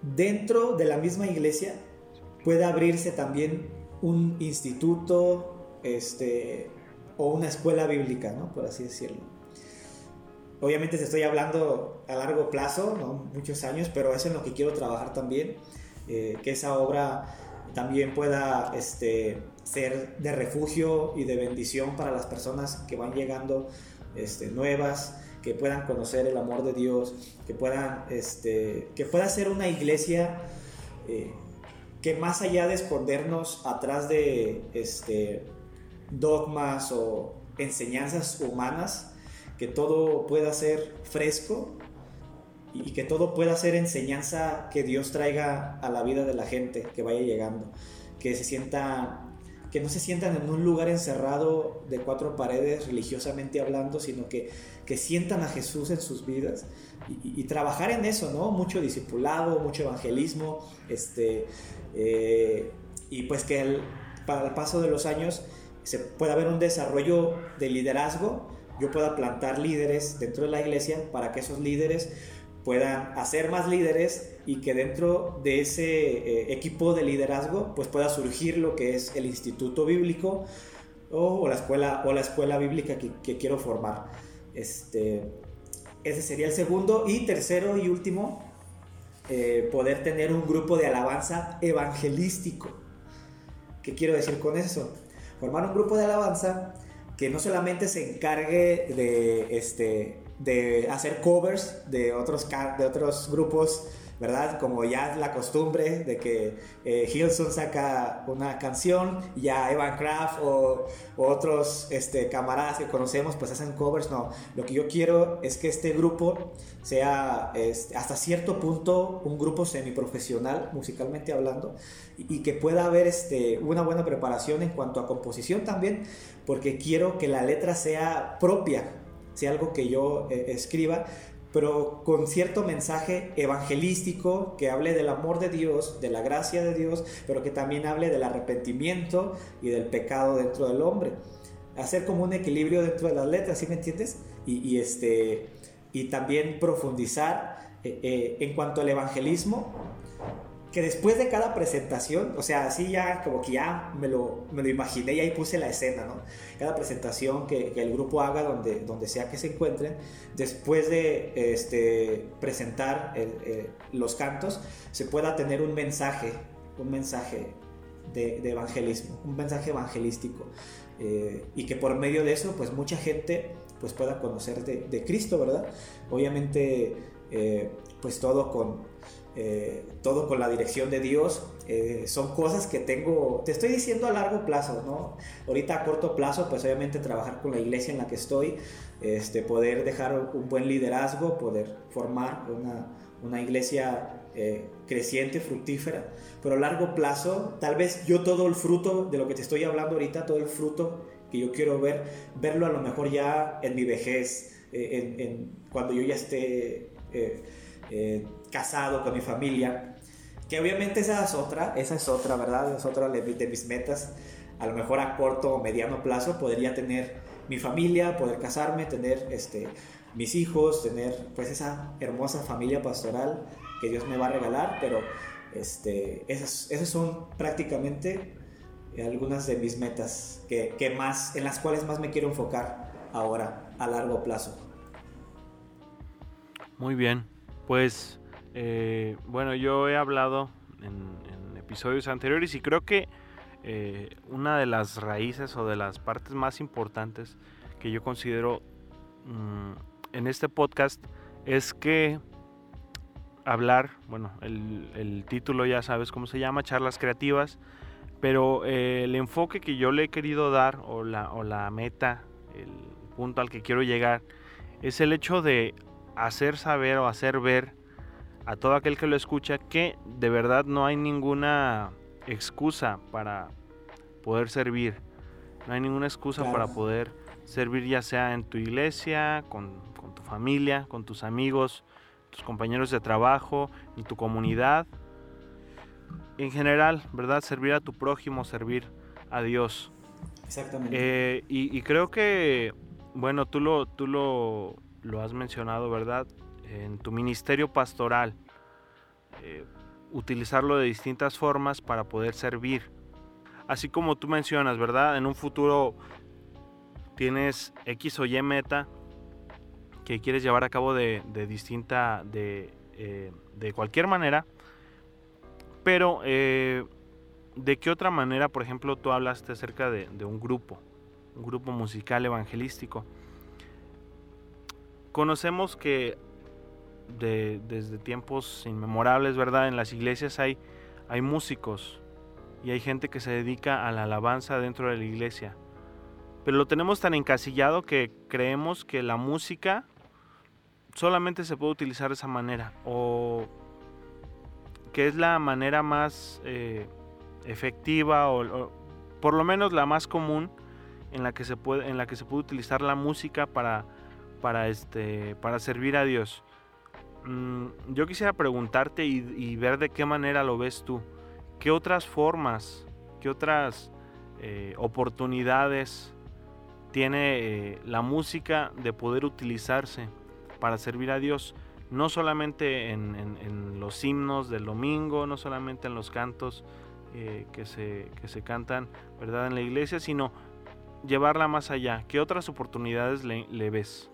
dentro de la misma iglesia, pueda abrirse también un instituto este, o una escuela bíblica, ¿no? por así decirlo. Obviamente te estoy hablando a largo plazo, muchos años, pero es en lo que quiero trabajar también, eh, que esa obra también pueda este, ser de refugio y de bendición para las personas que van llegando este, nuevas, que puedan conocer el amor de Dios, que puedan, este, que pueda ser una iglesia eh, que más allá de escondernos atrás de este, dogmas o enseñanzas humanas, que todo pueda ser fresco y que todo pueda ser enseñanza que Dios traiga a la vida de la gente que vaya llegando, que se sienta que no se sientan en un lugar encerrado de cuatro paredes religiosamente hablando, sino que, que sientan a Jesús en sus vidas y, trabajar en eso, ¿no? Mucho discipulado, mucho evangelismo, este, eh, y pues que el, para el paso de los años se pueda haber un desarrollo de liderazgo, yo pueda plantar líderes dentro de la iglesia para que esos líderes puedan hacer más líderes y que dentro de ese eh, equipo de liderazgo pues pueda surgir lo que es el instituto bíblico o, la escuela o la escuela bíblica que, quiero formar. Este ese sería el segundo y tercero y último eh, poder tener un grupo de alabanza evangelístico. Qué quiero decir con eso formar un grupo de alabanza que no solamente se encargue de este de hacer covers de otros, de otros grupos, ¿verdad? Como ya es la costumbre de que eh, Hilson saca una canción, ya Evan Kraft o, otros este, camaradas que conocemos pues hacen covers, no. Lo que yo quiero es que este grupo sea este, hasta cierto punto un grupo semiprofesional, musicalmente hablando, y, que pueda haber este, una buena preparación en cuanto a composición también, porque quiero que la letra sea propia sea algo que yo eh, escriba, pero con cierto mensaje evangelístico que hable del amor de Dios, de la gracia de Dios, pero que también hable del arrepentimiento y del pecado dentro del hombre. Hacer como un equilibrio dentro de las letras, ¿sí me entiendes? Y, este, y también profundizar eh, eh, en cuanto al evangelismo, que después de cada presentación, o sea, así ya como que ya me lo, me lo imaginé y ahí puse la escena, ¿no? Cada presentación que, el grupo haga donde, donde sea que se encuentren, después de este, presentar los cantos, se pueda tener un mensaje, un mensaje de, evangelismo, un mensaje evangelístico. Eh, y que por medio de eso, pues mucha gente pues pueda conocer de, de Cristo, ¿verdad? Obviamente, eh, pues todo con, eh, todo con la dirección de Dios. Eh, son cosas que tengo, te estoy diciendo a largo plazo, ¿no? Ahorita a corto plazo, pues obviamente trabajar con la iglesia en la que estoy, este, poder dejar un buen liderazgo, poder formar una, una iglesia eh, creciente, fructífera, pero a largo plazo, tal vez yo todo el fruto de lo que te estoy hablando ahorita, todo el fruto que yo quiero ver, verlo a lo mejor ya en mi vejez, en, en, cuando yo ya esté eh, casado con mi familia, que obviamente esa es otra, esa es otra, ¿verdad? Es otra de, mis metas. A lo mejor a corto o mediano plazo podría tener mi familia, poder casarme, tener este, mis hijos, tener pues esa hermosa familia pastoral que Dios me va a regalar, pero este, esas, esas son prácticamente algunas de mis metas que, que, más, en las cuales más me quiero enfocar ahora a largo plazo. Muy bien, pues eh, bueno, yo he hablado en, episodios anteriores y creo que eh, una de las raíces o de las partes más importantes que yo considero mm, en este podcast es que hablar, bueno, el, título ya sabes cómo se llama, charlas creativas, pero eh, el enfoque que yo le he querido dar o la, o la meta, el punto al que quiero llegar, es el hecho de hacer saber o hacer ver a todo aquel que lo escucha que de verdad no hay ninguna excusa para poder servir. No hay ninguna excusa para poder servir ya sea en tu iglesia, con, tu familia, con tus amigos, tus compañeros de trabajo, en tu comunidad. En general, ¿verdad? Servir a tu prójimo, servir a Dios. Exactamente. Eh, y, y, creo que, bueno, tú lo, tú lo, lo has mencionado, ¿verdad? En tu ministerio pastoral, eh, utilizarlo de distintas formas para poder servir. Así como tú mencionas, ¿verdad? En un futuro tienes X o Y meta que quieres llevar a cabo de, distinta, de, eh, de, cualquier manera, pero eh, ¿de qué otra manera, por ejemplo, tú hablaste acerca de, de un grupo, un grupo musical evangelístico? Conocemos que desde tiempos inmemorables, ¿verdad? En las iglesias hay, hay músicos y hay gente que se dedica a la alabanza dentro de la iglesia. Pero lo tenemos tan encasillado que creemos que la música solamente se puede utilizar de esa manera o que es la manera más eh, efectiva o, o, por lo menos la más común en la que se puede en la que se puede utilizar la música para para, este, para servir a Dios. Mm, yo quisiera preguntarte y, ver de qué manera lo ves tú. ¿Qué otras formas, qué otras eh, oportunidades tiene eh, la música de poder utilizarse para servir a Dios? No solamente en, los himnos del domingo, no solamente en los cantos eh, que, se, que se cantan ¿verdad? en la iglesia, sino llevarla más allá. ¿Qué otras oportunidades le ves?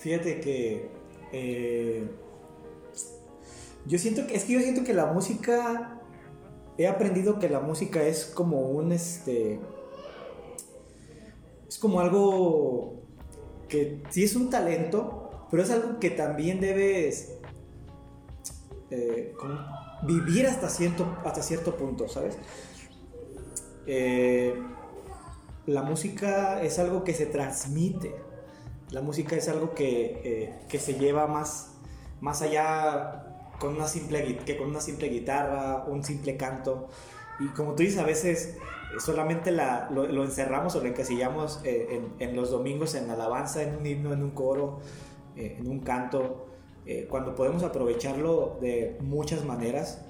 Fíjate que eh, yo siento que es que yo siento que la música he aprendido que la música es como un este es como algo que sí es un talento, pero es algo que también debes eh, vivir hasta cierto, hasta cierto punto, ¿sabes? Eh, la música es algo que se transmite la música es algo que, eh, se lleva más, más allá con una simple, que con una simple guitarra, un simple canto. Y como tú dices, a veces eh, solamente lo, encerramos o lo encasillamos eh, en, los domingos en alabanza, en un himno, en un coro, en un canto, cuando podemos aprovecharlo de muchas maneras,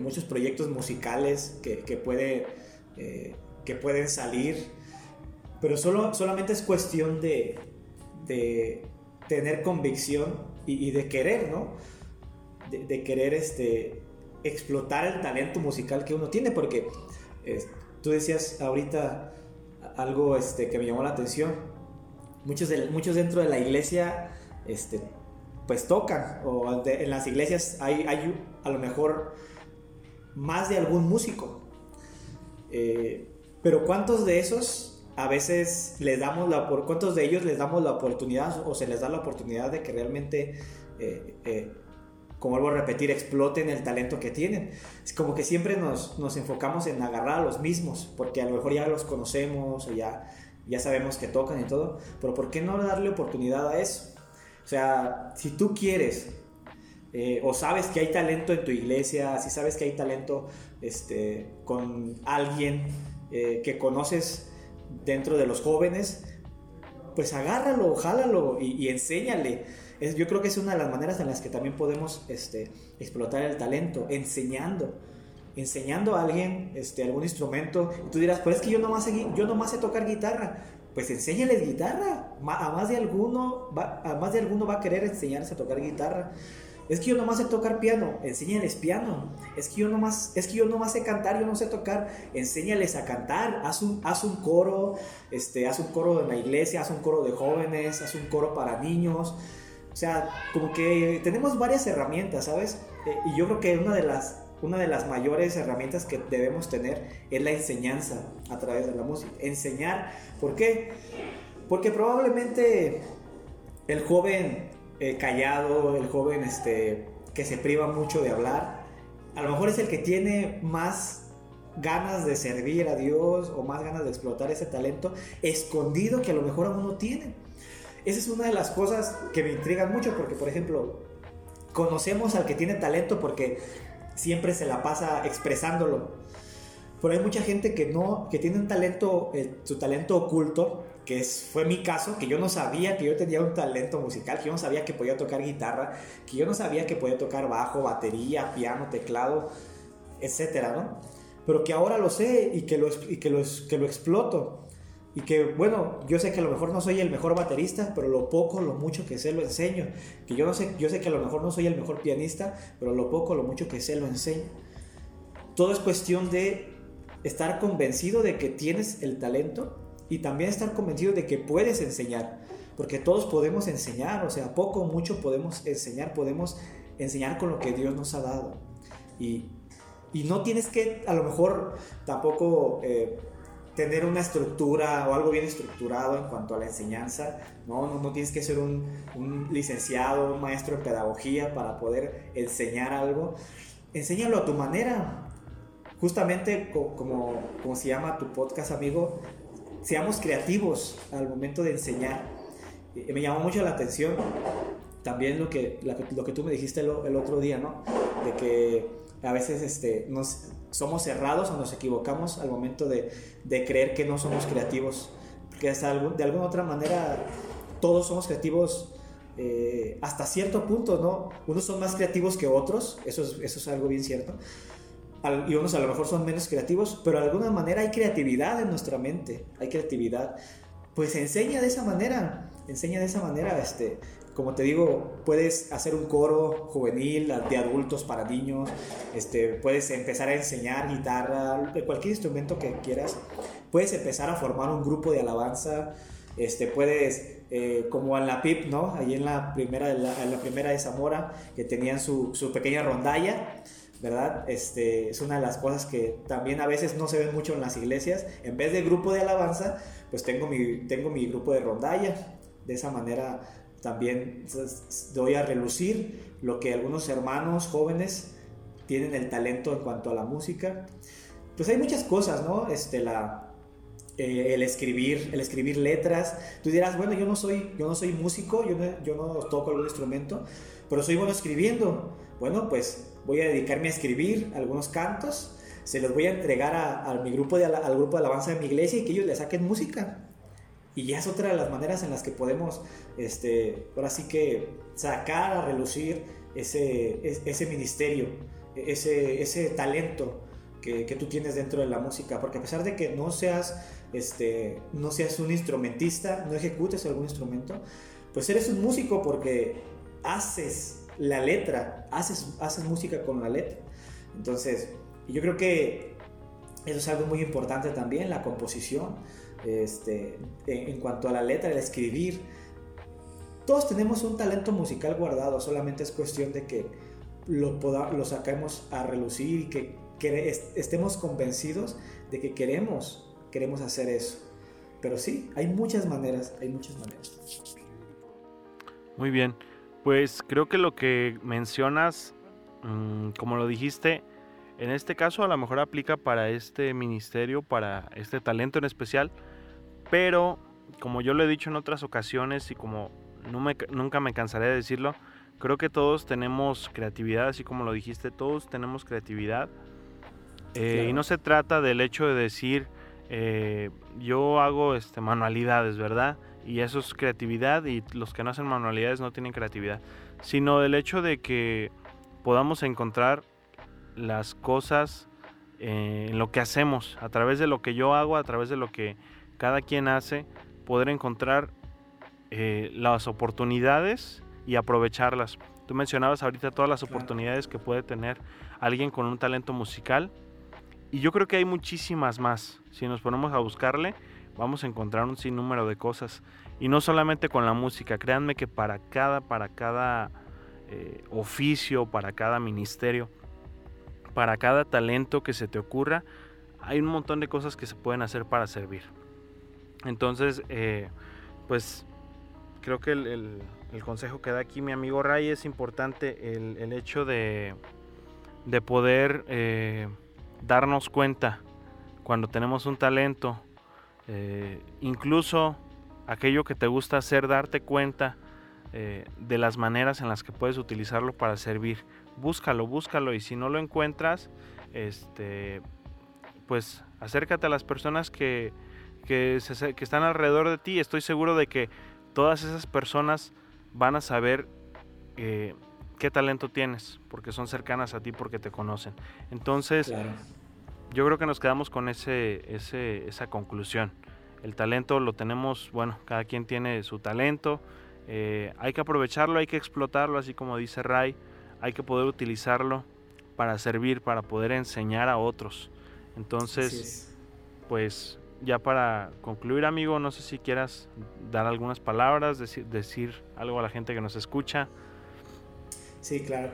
muchos proyectos musicales que, que, puede, que pueden salir, pero solo, solamente es cuestión de, de tener convicción y, de querer, ¿no? de, querer este, explotar el talento musical que uno tiene, porque tú decías ahorita algo este, que me llamó la atención. Muchos, muchos dentro de la iglesia este, pues tocan, o en las iglesias hay, hay a lo mejor más de algún músico. Eh, pero ¿cuántos de esos a veces les damos la por cuántos de ellos les damos la oportunidad o se les da la oportunidad de que realmente eh, eh, como vuelvo a repetir, exploten el talento que tienen. Es como que siempre nos, nos, enfocamos en agarrar a los mismos, porque a lo mejor ya los conocemos o ya, ya sabemos que tocan y todo, pero ¿por qué no darle oportunidad a eso? O sea, si tú quieres eh, o sabes que hay talento en tu iglesia, si sabes que hay talento este, con alguien eh, que conoces dentro de los jóvenes, pues agárralo, jálalo y, y enséñale yo creo que es una de las maneras en las que también podemos este, explotar el talento, enseñando. Enseñando a alguien este, algún instrumento. Y tú dirás, pues es que yo nomás, sé, yo nomás sé tocar guitarra. Pues enséñales guitarra. A más, de alguno, va, a más de alguno va a querer enseñarse a tocar guitarra. Es que yo nomás sé tocar piano, enséñales piano. Es que yo nomás, es que yo nomás sé cantar, yo no sé tocar, enséñales a cantar. Haz un, haz un coro, este, haz un coro en la iglesia, haz un coro de jóvenes, haz un coro para niños. O sea, como que tenemos varias herramientas, ¿sabes? Eh, y yo creo que una de las una de las mayores herramientas que debemos tener es la enseñanza a través de la música. Enseñar, ¿por qué? Porque probablemente el joven eh, callado, el joven este, que se priva mucho de hablar, a lo mejor es el que tiene más ganas de servir a Dios o más ganas de explotar ese talento escondido que a lo mejor aún no tiene. Esa es una de las cosas que me intrigan mucho porque, por ejemplo, conocemos al que tiene talento porque siempre se la pasa expresándolo. Pero hay mucha gente que no, que tiene un talento, eh, su talento oculto, que es, fue mi caso, que yo no sabía que yo tenía un talento musical, que yo no sabía que podía tocar guitarra, que yo no sabía que podía tocar bajo, batería, piano, teclado, etcétera, ¿no? Pero que ahora lo sé y que lo, y que lo, que lo exploto. Y que, bueno, yo sé que a lo mejor no soy el mejor baterista, pero lo poco, lo mucho que sé lo enseño. Que yo no sé, yo sé que a lo mejor no soy el mejor pianista, pero lo poco, lo mucho que sé lo enseño. Todo es cuestión de estar convencido de que tienes el talento y también estar convencido de que puedes enseñar. Porque todos podemos enseñar, o sea, poco o mucho podemos enseñar, podemos enseñar con lo que Dios nos ha dado. Y, y no tienes que, a lo mejor, tampoco... Eh, tener una estructura o algo bien estructurado en cuanto a la enseñanza, no, no, tienes que ser un, licenciado, un maestro en pedagogía para poder enseñar algo, enséñalo a tu manera, justamente como, como se llama tu podcast amigo, seamos creativos al momento de enseñar. Me llamó mucho la atención también lo que, lo que tú me dijiste el, el otro día, ¿no? De que a veces este, nos, somos cerrados o nos equivocamos al momento de, de creer que no somos creativos. Porque hasta de alguna otra manera todos somos creativos eh, hasta cierto punto, ¿no? Unos son más creativos que otros, eso es, eso es algo bien cierto. Y unos a lo mejor son menos creativos, pero de alguna manera hay creatividad en nuestra mente, hay creatividad. Pues enseña de esa manera, enseña de esa manera, este, como te digo, puedes hacer un coro juvenil de adultos para niños, este, puedes empezar a enseñar guitarra, cualquier instrumento que quieras, puedes empezar a formar un grupo de alabanza, este, puedes, eh, como en la PIP, ¿no? Ahí en la primera, en la, primera de Zamora, que tenían su, su pequeña rondalla, ¿verdad? Este, es una de las cosas que también a veces no se ven mucho en las iglesias. En vez de grupo de alabanza, pues tengo mi, tengo mi grupo de rondalla. De esa manera también doy a relucir lo que algunos hermanos jóvenes tienen el talento en cuanto a la música. Pues hay muchas cosas, ¿no? Este, la, eh, el escribir, el escribir letras. Tú dirás, bueno, yo no soy, yo no soy músico, yo no, yo no toco algún instrumento, pero soy bueno escribiendo. Bueno, pues voy a dedicarme a escribir algunos cantos, se los voy a entregar a, mi grupo de, al grupo de alabanza de mi iglesia y que ellos le saquen música. Y ya es otra de las maneras en las que podemos, este, ahora sí que sacar a relucir ese, ese ministerio, ese, ese talento que, que, tú tienes dentro de la música. Porque a pesar de que no seas, este, no seas un instrumentista, no ejecutes algún instrumento, pues eres un músico porque haces la letra, haces, haces música con la letra. Entonces, yo creo que eso es algo muy importante también, la composición, este, en, cuanto a la letra, el escribir. Todos tenemos un talento musical guardado, solamente es cuestión de que lo, lo saquemos a relucir y que, que estemos convencidos de que queremos, queremos hacer eso. Pero sí, hay muchas maneras, hay muchas maneras. Muy bien, pues creo que lo que mencionas, mm, como lo dijiste, en este caso a lo mejor aplica para este ministerio, para este talento en especial, pero como yo lo he dicho en otras ocasiones y como nunca me cansaré de decirlo, creo que todos tenemos creatividad, así como lo dijiste, todos tenemos creatividad. Eh, y no se trata del hecho de decir, eh, yo hago este, manualidades, ¿verdad? Y eso es creatividad y los que no hacen manualidades no tienen creatividad, sino del hecho de que podamos encontrar las cosas eh, en lo que hacemos, a través de lo que yo hago, a través de lo que cada quien hace, poder encontrar eh, las oportunidades y aprovecharlas. Tú mencionabas ahorita todas las oportunidades que puede tener alguien con un talento musical y yo creo que hay muchísimas más. Si nos ponemos a buscarle, vamos a encontrar un sinnúmero de cosas. Y no solamente con la música, créanme que para cada, para cada eh, oficio, para cada ministerio, para cada talento que se te ocurra, hay un montón de cosas que se pueden hacer para servir. Entonces, eh, pues creo que el, consejo que da aquí mi amigo Ray es importante el, hecho de, de poder eh, darnos cuenta cuando tenemos un talento, eh, incluso aquello que te gusta hacer, darte cuenta de las maneras en las que puedes utilizarlo para servir búscalo, búscalo y si no lo encuentras, este, pues acércate a las personas que, que, están alrededor de ti. Estoy seguro de que todas esas personas van a saber eh, qué talento tienes, porque son cercanas a ti, porque te conocen. Entonces, yo creo que nos quedamos con ese, ese, esa conclusión. El talento lo tenemos, bueno, cada quien tiene su talento. Eh, hay que aprovecharlo, hay que explotarlo, así como dice Ray hay que poder utilizarlo para servir, para poder enseñar a otros. Entonces, pues ya para concluir, amigo, no sé si quieras dar algunas palabras, decir, decir algo a la gente que nos escucha. Sí, claro.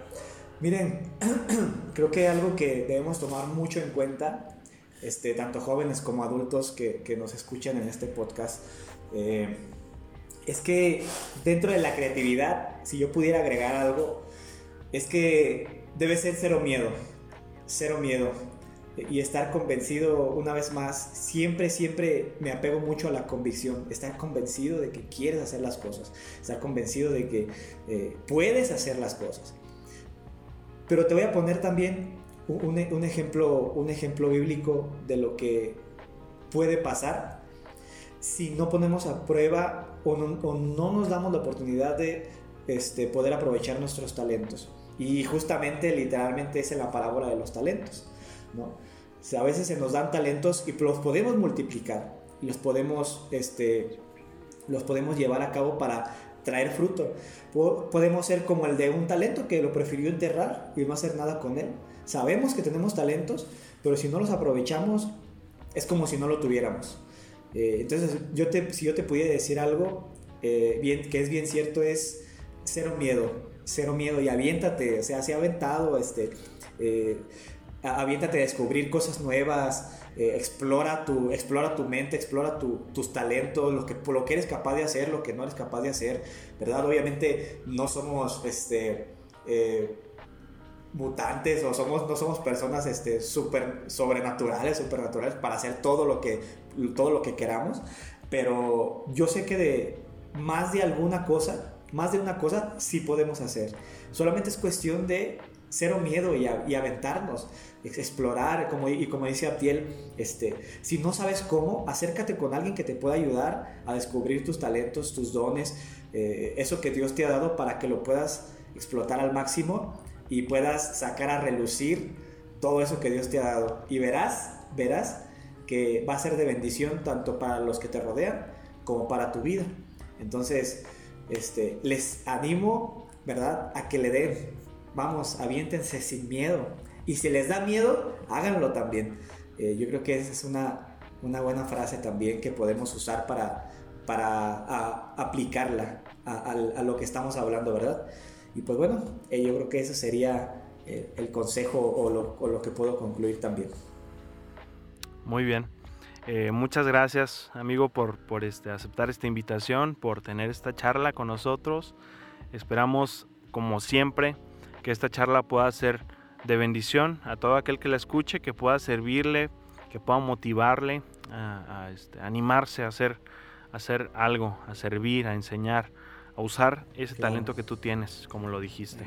Miren, creo que algo que debemos tomar mucho en cuenta, este, tanto jóvenes como adultos que, que nos escuchan en este podcast, eh, es que dentro de la creatividad, si yo pudiera agregar algo, es que debe ser cero miedo, cero miedo. Y estar convencido, una vez más, siempre, siempre me apego mucho a la convicción. Estar convencido de que quieres hacer las cosas. Estar convencido de que eh, puedes hacer las cosas. Pero te voy a poner también un, ejemplo, un ejemplo bíblico de lo que puede pasar si no ponemos a prueba o no, nos damos la oportunidad de este, poder aprovechar nuestros talentos. Y justamente, literalmente, es la parábola de los talentos. ¿no? a veces se nos dan talentos y los podemos multiplicar los podemos, este, los podemos llevar a cabo para traer fruto. Podemos ser como el de un talento que lo prefirió enterrar y no hacer nada con él. Sabemos que tenemos talentos, pero si no los aprovechamos, es como si no lo tuviéramos. Eh, entonces, yo te, si yo te pudiera decir algo eh, bien, que es bien cierto, es cero miedo cero miedo y aviéntate, o sea, se ha aventado, este, eh, aviéntate a descubrir cosas nuevas, eh, explora, tu, explora tu mente, explora tus talentos, lo que, lo que eres capaz de hacer, lo que no eres capaz de hacer, ¿verdad? Obviamente no somos, este, eh, mutantes o somos, no somos personas este, super, sobrenaturales, supernaturales para hacer todo lo, que, todo lo que queramos, pero yo sé que de más de alguna cosa más de una cosa sí podemos hacer. Solamente es cuestión de cero miedo y, aventarnos, explorar, como, y como dice Abdiel, este, si no sabes cómo, acércate con alguien que te pueda ayudar a descubrir tus talentos, tus dones, eh, eso que Dios te ha dado para que lo puedas explotar al máximo y puedas sacar a relucir todo eso que Dios te ha dado. Y verás, verás que va a ser de bendición tanto para los que te rodean como para tu vida. Entonces, este, les animo ¿verdad? A que le den. Vamos, aviéntense sin miedo. Y si les da miedo, háganlo también. Eh, yo creo que esa es una, una buena frase también que podemos usar para, para aplicarla a, lo que estamos hablando, ¿verdad? Y pues bueno, eh, yo creo que eso sería eh, el consejo o lo, o lo, que puedo concluir también. Muy bien. muchas gracias, amigo, por, por este, aceptar esta invitación, por tener esta charla con nosotros. Esperamos, como siempre, que esta charla pueda ser de bendición a todo aquel que la escuche, que pueda servirle, que pueda motivarle a, este, animarse a hacer, hacer algo, a servir, a enseñar, a usar ese talento que tú tienes, como lo dijiste.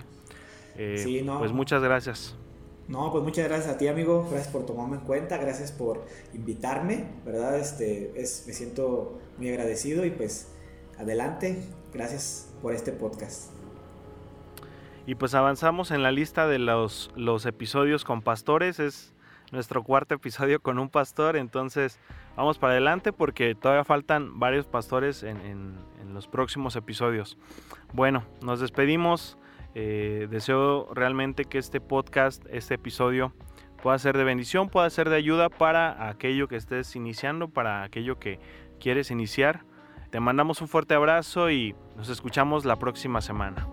Eh, pues muchas gracias. No, pues muchas gracias a ti, amigo. Gracias por tomarme en cuenta. Gracias por invitarme. ¿Verdad? Este, es, me siento muy agradecido y pues adelante. Gracias por este podcast. Y pues avanzamos en la lista de los, los episodios con pastores. Es nuestro cuarto episodio con un pastor. Entonces vamos para adelante porque todavía faltan varios pastores en, los próximos episodios. Bueno, nos despedimos. Eh, deseo realmente que este podcast, este episodio, pueda ser de bendición, pueda ser de ayuda para aquello que estés iniciando, para aquello que quieres iniciar. Te mandamos un fuerte abrazo y nos escuchamos la próxima semana.